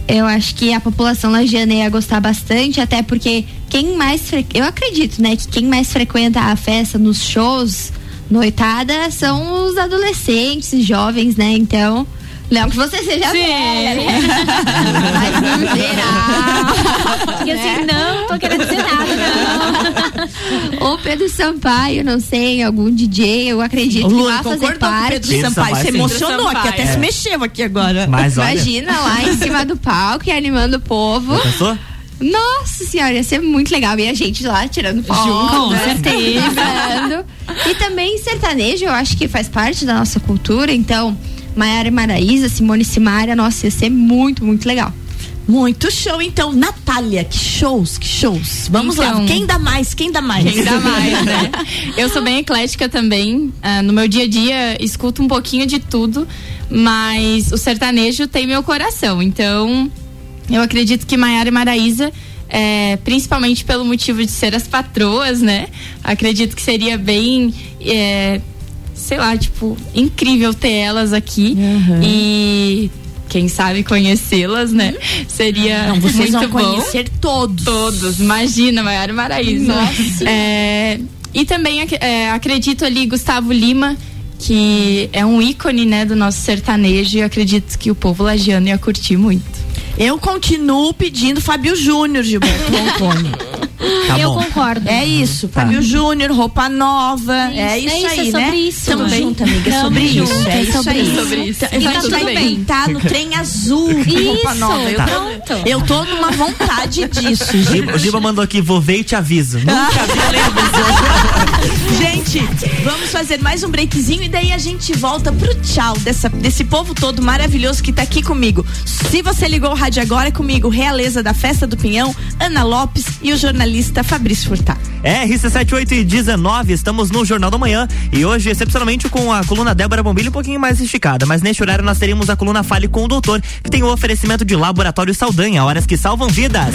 eu acho que a população lagiana ia gostar bastante, até porque quem mais. fre- Eu acredito, né, que quem mais frequenta a festa nos shows, noitada, são os adolescentes jovens, né? Então. Não que você seja Sim. velha, né? Mas no geral. E assim, não tô querendo dizer nada, Ou Pedro Sampaio, não sei, algum DJ, eu acredito que Luan, vai fazer parte. Pedro Pedro Sampaio, Sampaio, você emocionou aqui, até se mexeu aqui agora. Mas olha- Imagina lá em cima do palco e animando o povo. Pensou? Nossa senhora, ia ser muito legal. E a gente lá tirando foto. Junto, com né? certeza. E também sertanejo, eu acho que faz parte da nossa cultura. Então, Maiara e Maraísa, Simone e Simaria, nossa, ia ser muito, muito legal. Muito show, então. Natália, que shows, que shows. Vamos lá, Então- quem dá mais? Quem dá mais? Quem dá mais, né? Eu sou bem eclética também. Ah, no meu dia a dia, escuto um pouquinho de tudo, mas o sertanejo tem meu coração. Então, eu acredito que Maiara e Maraísa, é, principalmente pelo motivo de ser as patroas, né? Acredito que seria bem. é, sei lá, tipo, incrível ter elas aqui. E. Quem sabe conhecê-las, né? Seria Não, vocês muito vão bom. conhecer todos. Todos, imagina, Maiara e Maraísa. Nossa. É, e também é, acredito ali Gustavo Lima, que é um ícone, né, do nosso sertanejo e acredito que o povo lagiano ia curtir muito. Eu continuo pedindo Fábio Júnior, Gilberto Roncone. Tá Eu bom. concordo. É isso, Tá. Fábio Júnior, roupa nova. é Isso, isso é isso, aí, é né? sobre isso. Tamo junto, amiga, é Tamo sobre junto, isso. É é isso sobre isso. Sobre isso. E tá gente tudo bem. pintar no trem azul com roupa Isso, nova. Eu Tá. tô, eu tô numa vontade disso, Giba, gente. o Giba mandou aqui, vou ver e te aviso. Nunca Gente, vamos fazer mais um breakzinho e daí a gente volta pro tchau dessa, desse povo todo maravilhoso que tá aqui comigo. Se você ligou o rádio agora é comigo, Realeza da Festa do Pinhão, Ana Lopes e o jornalista Fabrício Furtado. É, RC78 e 19, estamos no Jornal da Manhã e hoje, excepcionalmente, com a coluna Débora Bombilho um pouquinho mais esticada, mas neste horário nós teríamos a coluna Fale com o Doutor, que tem o oferecimento de Laboratório Saldanha, horas que salvam vidas.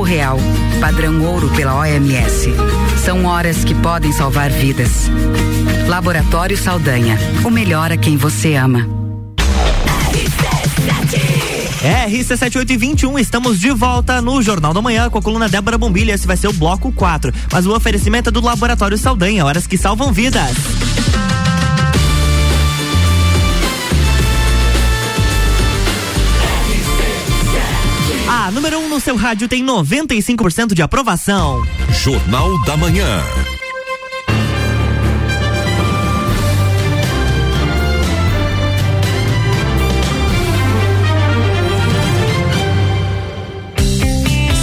real, padrão ouro pela OMS. São horas que podem salvar vidas. Laboratório Saldanha, o melhor a quem você ama. RC7821, estamos de volta no Jornal da Manhã com a coluna Débora Bombilha. Esse vai ser o bloco 4. Mas o oferecimento é do Laboratório Saldanha, horas que salvam vidas. Seu rádio tem 95% de aprovação. Jornal da Manhã.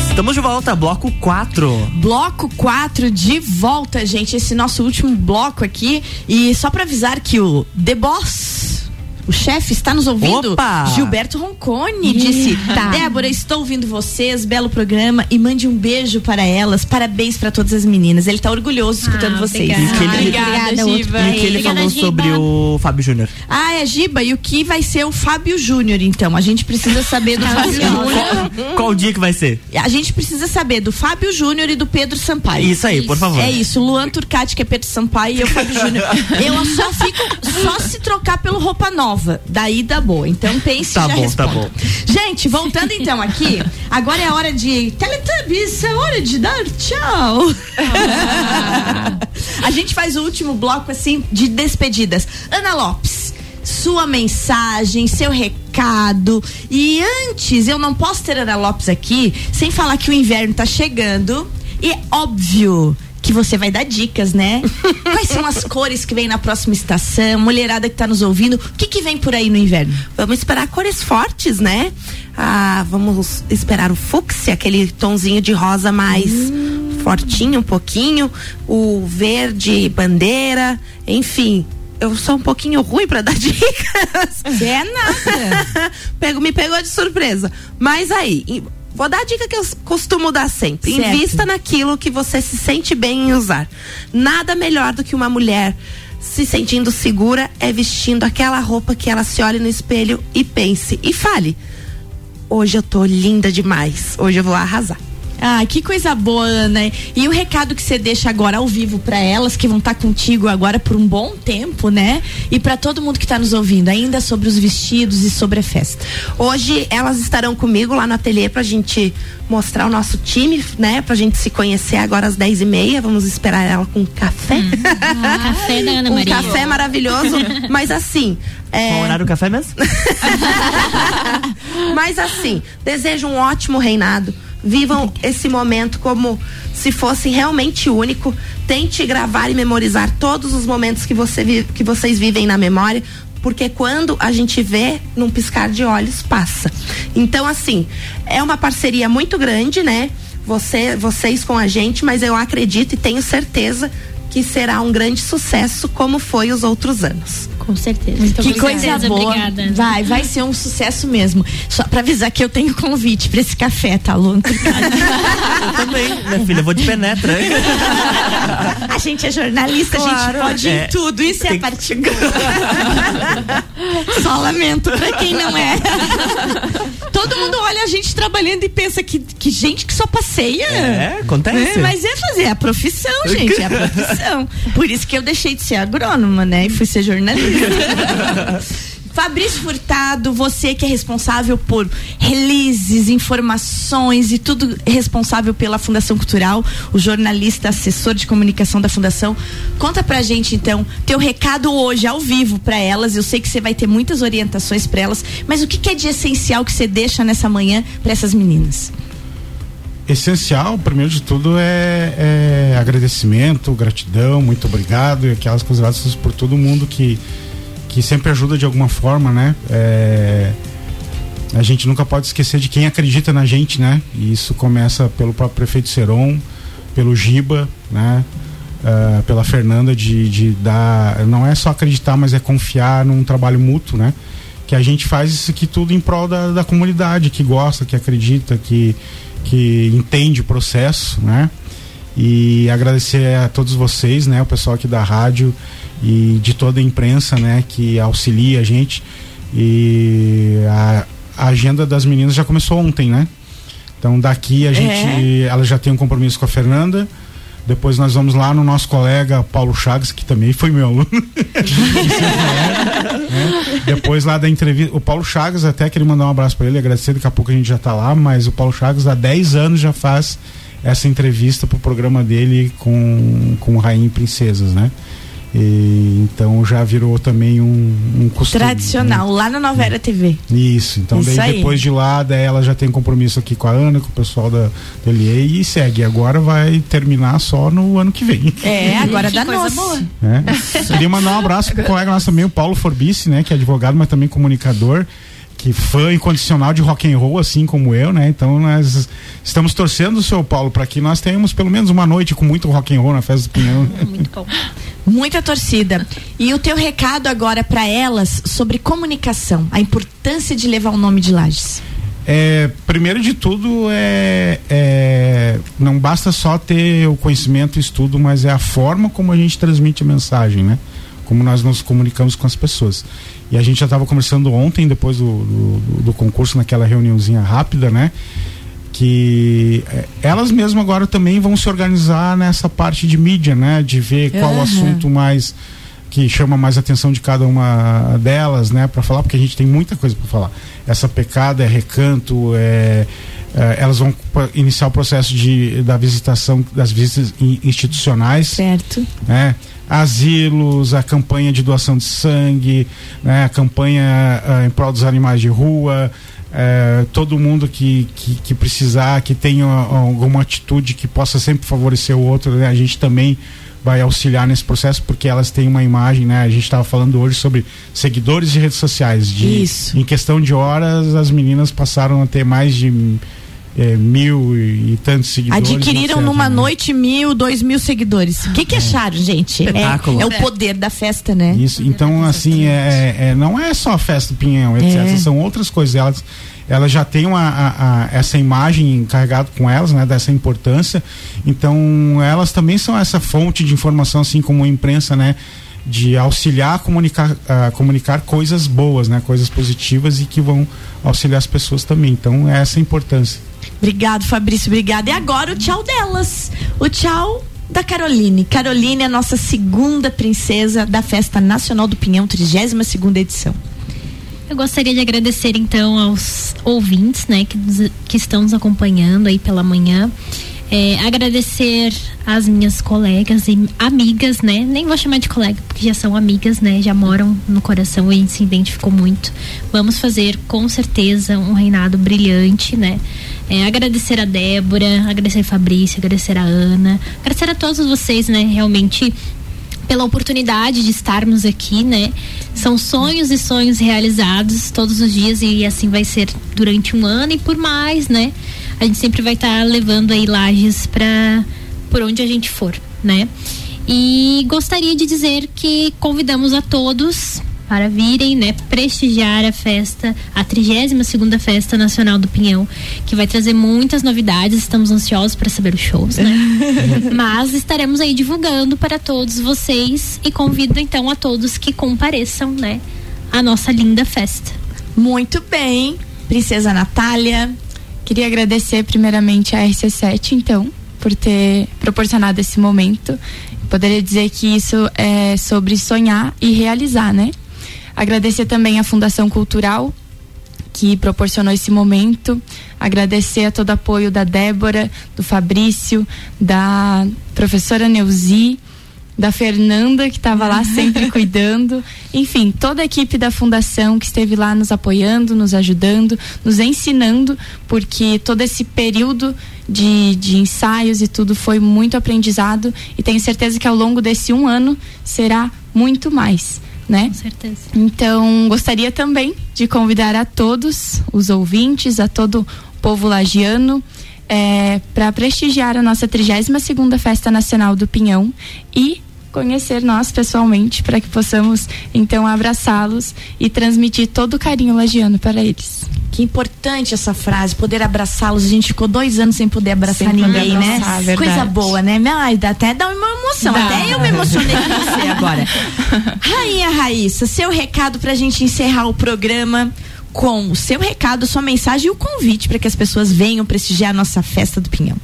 Estamos de volta, bloco 4. Bloco 4 de volta, gente. Esse nosso último bloco aqui. E só para avisar que o The Boss. O chefe está nos ouvindo? Opa! Gilberto Roncone disse: Débora, estou ouvindo vocês, belo programa e mande um beijo para elas. Parabéns para todas as meninas. Ele está orgulhoso escutando Ah, vocês. obrigada. E que ele- Obrigada, Giba. E o que ele Obrigada, falou Giba. sobre o Fábio Júnior. Ah, é Giba. E o que vai ser o Fábio Júnior, então? A gente precisa saber do Fábio Júnior. Qual dia que vai ser? A gente precisa saber do Fábio Júnior e do Pedro Sampaio. Isso aí, por favor. É isso, Luan Turcati, que é Pedro Sampaio, e eu, Fábio Júnior. Eu só fico, só se trocar pelo roupa nova. Daí dá boa. Então pense Tá já bom, tá responda. bom. Gente, voltando então aqui, agora é a hora de Teletubbies, é hora de dar tchau. a gente faz o último bloco assim de despedidas. Ana Lopes, sua mensagem, seu recado. E antes, eu não posso ter Ana Lopes aqui sem falar que o inverno tá chegando. E é óbvio que você vai dar dicas, né? Quais são as cores que vem na próxima estação? Mulherada que tá nos ouvindo, o que que vem por aí no inverno? Vamos esperar cores fortes, né? Ah, vamos esperar o fúcsia, aquele tonzinho de rosa mais fortinho um pouquinho, o verde bandeira, enfim. Eu sou um pouquinho ruim para dar dicas. É nada. Pego, me pegou de surpresa. Mas aí, vou dar a dica que eu costumo dar sempre. Certo. Invista naquilo que você se sente bem em usar. Nada melhor do que uma mulher se sentindo segura é vestindo aquela roupa que ela se olhe no espelho e pense e fale: hoje eu tô linda demais. Hoje eu vou arrasar. Ah, que coisa boa, Ana. E o recado que você deixa agora ao vivo pra elas que vão estar contigo agora por um bom tempo, né? E pra todo mundo que tá nos ouvindo, ainda sobre os vestidos e sobre a festa. Hoje elas estarão comigo lá no ateliê pra gente mostrar o nosso time, né? Pra gente se conhecer agora às 10 e meia. Vamos esperar ela com café. Café da Ana um Maria. café maravilhoso. Mas assim. É... Qual horário do café mesmo? Mas assim, desejo um ótimo reinado. Vivam esse momento como se fosse realmente único. Tente gravar e memorizar todos os momentos que, você que vocês vivem na memória. Porque quando a gente vê, num piscar de olhos, passa. Então, assim, é uma parceria muito grande, né? Você, vocês com a gente, mas eu acredito e tenho certeza que será um grande sucesso, como foi os outros anos. Com certeza. que Com coisa certeza, boa. Obrigada. Vai, vai ser um sucesso mesmo. Só pra avisar que eu tenho convite pra esse café, tá, Lu? Eu também, minha filha, eu vou de penetra. A gente é jornalista, a gente Claro. pode ir É. em tudo. Isso é Tem- a parte Só lamento pra quem não é. Todo mundo olha a gente trabalhando e pensa que, que gente que só passeia. É, acontece. É, mas é fazer é a profissão, gente, é a profissão. Por isso que eu deixei de ser agrônoma, né? E fui ser jornalista. Fabrício Furtado, você que é responsável por releases, informações e tudo responsável pela Fundação Cultural, o jornalista assessor de comunicação da Fundação. Conta pra gente então, teu recado hoje ao vivo pra elas. Eu sei que você vai ter muitas orientações pra elas, mas o que, que é de essencial que você deixa nessa manhã pra essas meninas? Essencial, primeiro de tudo, é, é agradecimento, gratidão, muito obrigado e aquelas coisas por todo mundo que, que sempre ajuda de alguma forma, né? É, a gente nunca pode esquecer de quem acredita na gente, né? E isso começa pelo próprio prefeito Seron, pelo Giba, né? Uh, pela Fernanda de, de dar. Não é só acreditar, mas é confiar num trabalho mútuo, né? Que a gente faz isso aqui tudo em prol da, da comunidade, que gosta, que acredita, que, que entende o processo, né? E agradecer a todos vocês, né? O pessoal aqui da rádio e de toda a imprensa, né? Que auxilia a gente. E a, a agenda das meninas já começou ontem, né? Então daqui a gente, é. ela já tem um compromisso com a Fernanda. Depois nós vamos lá no nosso colega Paulo Chagas, que também foi meu aluno. né? Depois lá da entrevista, o Paulo Chagas, até queria mandar um abraço para ele, agradecer, daqui a pouco a gente já está lá, mas o Paulo Chagas há 10 anos já faz essa entrevista pro programa dele com, com Rainha e Princesas, né? E, então já virou também um, um costume. Tradicional, lá na Novera TV. Isso, então Isso daí aí. depois de lá, daí ela já tem compromisso aqui com a Ana, com o pessoal da, da LA e segue. Agora vai terminar só no ano que vem. É, agora dá nossa. É. Queria mandar um abraço pro colega nosso também, o Paulo Forbice, né, que é advogado, mas também comunicador que fã incondicional de rock and roll, assim como eu, né? Então nós estamos torcendo, seu Paulo, para que nós tenhamos pelo menos uma noite com muito rock and roll na festa do Pinhão. Muito bom. Muita torcida. E o teu recado agora para elas sobre comunicação, a importância de levar o nome de Lages. É, primeiro de tudo é, é, não basta só ter o conhecimento e estudo, mas é a forma como a gente transmite a mensagem, né? Como nós nos comunicamos com as pessoas. E a gente já estava conversando ontem, depois do, do, do, concurso, naquela reuniãozinha rápida, né? Que é, elas mesmas agora também vão se organizar nessa parte de mídia, né? De ver qual uhum. o assunto mais que chama mais atenção de cada uma delas, né, para falar, porque a gente tem muita coisa para falar. Essa pecada é recanto, é, é, elas vão iniciar o processo de da visitação das visitas institucionais, certo? Né? Asilos, a campanha de doação de sangue, né, a campanha uh, em prol dos animais de rua, uh, todo mundo que, que, que, precisar, que tenha alguma atitude que possa sempre favorecer o outro, né, a gente também vai auxiliar nesse processo porque elas têm uma imagem, né? A gente estava falando hoje sobre seguidores de redes sociais. De, Isso. Em questão de horas, as meninas passaram a ter mais de é, mil e tantos seguidores. Adquiriram numa né? noite mil, dois mil seguidores. O que, que é. acharam, gente? É, é, o poder da festa, né? Isso, então assim, é, é, não é só a festa do Pinhão, etc. É. São outras coisas. Elas, elas já têm uma, a, a, essa imagem carregada com elas, né? Dessa importância. Então, elas também são essa fonte de informação, assim como a imprensa, né? de auxiliar a comunicar, a comunicar coisas boas, né? Coisas positivas e que vão auxiliar as pessoas também. Então, é essa a importância. Obrigado, Fabrício, obrigada. E agora o tchau delas. O tchau da Caroline. Caroline é a nossa segunda princesa da Festa Nacional do Pinhão, 32 segunda edição. Eu gostaria de agradecer então aos ouvintes, né, que, que estão nos acompanhando aí pela manhã. É, agradecer às minhas colegas e amigas, né? Nem vou chamar de colega, porque já são amigas, né? Já moram no coração e a gente se identificou muito. Vamos fazer com certeza um reinado brilhante, né? É, agradecer a Débora, agradecer a Fabrício, agradecer a Ana, agradecer a todos vocês, né? Realmente pela oportunidade de estarmos aqui, né? São sonhos e sonhos realizados todos os dias e assim vai ser durante um ano e por mais, né? A gente sempre vai estar tá levando aí lajes para por onde a gente for, né? E gostaria de dizer que convidamos a todos para virem, né, prestigiar a festa, a 32 segunda Festa Nacional do Pinhão, que vai trazer muitas novidades. Estamos ansiosos para saber os shows, né? Mas estaremos aí divulgando para todos vocês e convido então a todos que compareçam, né, à nossa linda festa. Muito bem, Princesa Natália. Queria agradecer primeiramente a RC7, então, por ter proporcionado esse momento. Poderia dizer que isso é sobre sonhar e realizar, né? Agradecer também a Fundação Cultural, que proporcionou esse momento. Agradecer a todo o apoio da Débora, do Fabrício, da professora Neuzi, da Fernanda, que estava lá sempre cuidando. Enfim, toda a equipe da Fundação que esteve lá nos apoiando, nos ajudando, nos ensinando, porque todo esse período de, de ensaios e tudo foi muito aprendizado e tenho certeza que ao longo desse um ano será muito mais né? Com certeza. Então, gostaria também de convidar a todos os ouvintes, a todo o povo lagiano, é, para prestigiar a nossa 32 segunda Festa Nacional do Pinhão e conhecer nós pessoalmente para que possamos então abraçá-los e transmitir todo o carinho lagiano para eles. Que importante essa frase, poder abraçá-los. A gente ficou dois anos sem poder abraçar Sem poder ninguém, abraçar, né? verdade. Coisa boa, né? Ai, até dá uma emoção. Dá. Até eu me emocionei com você agora. Rainha Raíssa, seu recado pra gente encerrar o programa com o seu recado, sua mensagem e o convite para que as pessoas venham prestigiar a nossa festa do Pinhão.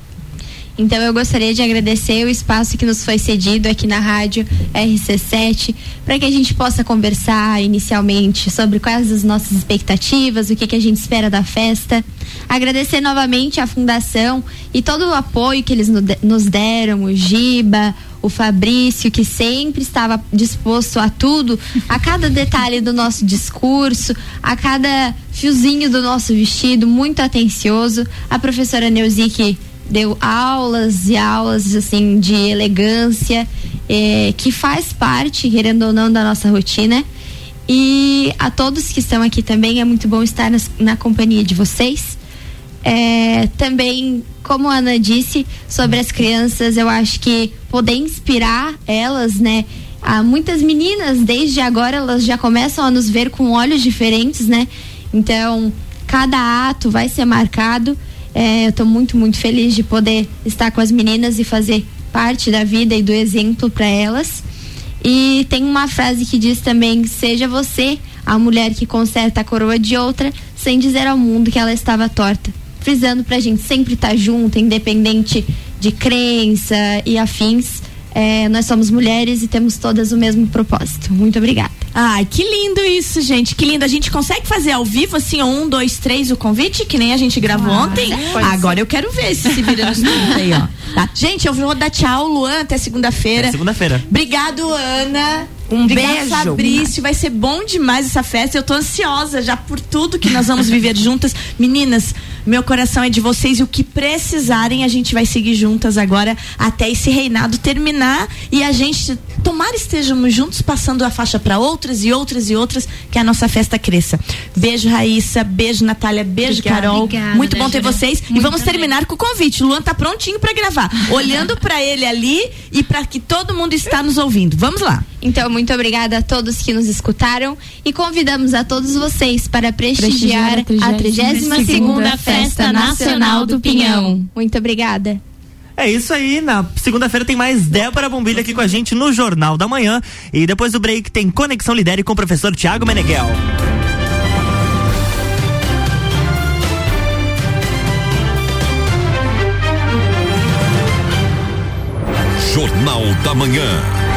Então eu gostaria de agradecer o espaço que nos foi cedido aqui na rádio RC7 para que a gente possa conversar inicialmente sobre quais as nossas expectativas, o que, que a gente espera da festa. Agradecer novamente à Fundação e todo o apoio que eles no- nos deram, o Giba, o Fabrício, que sempre estava disposto a tudo, a cada detalhe do nosso discurso, a cada fiozinho do nosso vestido, muito atencioso. A professora Neuzi, que deu aulas e aulas assim de elegância, eh, que faz parte, querendo ou não, da nossa rotina. E a todos que estão aqui também, é muito bom estar nas- na companhia de vocês. É, também, como a Ana disse, sobre as crianças, eu acho que poder inspirar elas, né? Há muitas meninas, desde agora, elas já começam a nos ver com olhos diferentes, né? Então, cada ato vai ser marcado. É, eu estou muito, muito feliz de poder estar com as meninas e fazer parte da vida e do exemplo para elas. E tem uma frase que diz também: seja você a mulher que conserta a coroa de outra, sem dizer ao mundo que ela estava torta. Frisando pra gente sempre estar junto, independente de crença e afins. É, nós somos mulheres e temos todas o mesmo propósito. Muito obrigada. Ai, que lindo isso, gente. Que lindo. A gente consegue fazer ao vivo, assim, um, dois, três, o convite, que nem a gente gravou Ah, ontem? pode Agora eu quero ver se se vira nos 30 aí, ó. Tá? Gente, eu vou dar tchau, Luan, até segunda-feira. É segunda-feira. Obrigado, Ana. Um Obrigado, beijo. Fabrício. Vai ser bom demais essa festa. Eu tô ansiosa já por tudo que nós vamos viver juntas. Meninas, meu coração é de vocês e o que precisarem, a gente vai seguir juntas agora até esse reinado terminar e a gente, tomara estejamos juntos passando a faixa para outras e outras e outras, que a nossa festa cresça. Beijo, Raíssa. Beijo, Natália. Beijo, Obrigada. Carol. Obrigada, Muito bom ter Débora. vocês. e Muito vamos bem. terminar com o convite. O Luan tá prontinho para gravar, olhando para ele ali e para que todo mundo está nos ouvindo. Vamos lá. Então, muito obrigada a todos que nos escutaram e convidamos a todos vocês para prestigiar a 32 segunda Festa Nacional do Pinhão. Muito obrigada. É isso aí, na segunda-feira tem mais Débora Bombilha aqui com a gente no Jornal da Manhã. E depois do break tem Conexão Lidere com o professor Tiago Meneghel. Jornal da Manhã.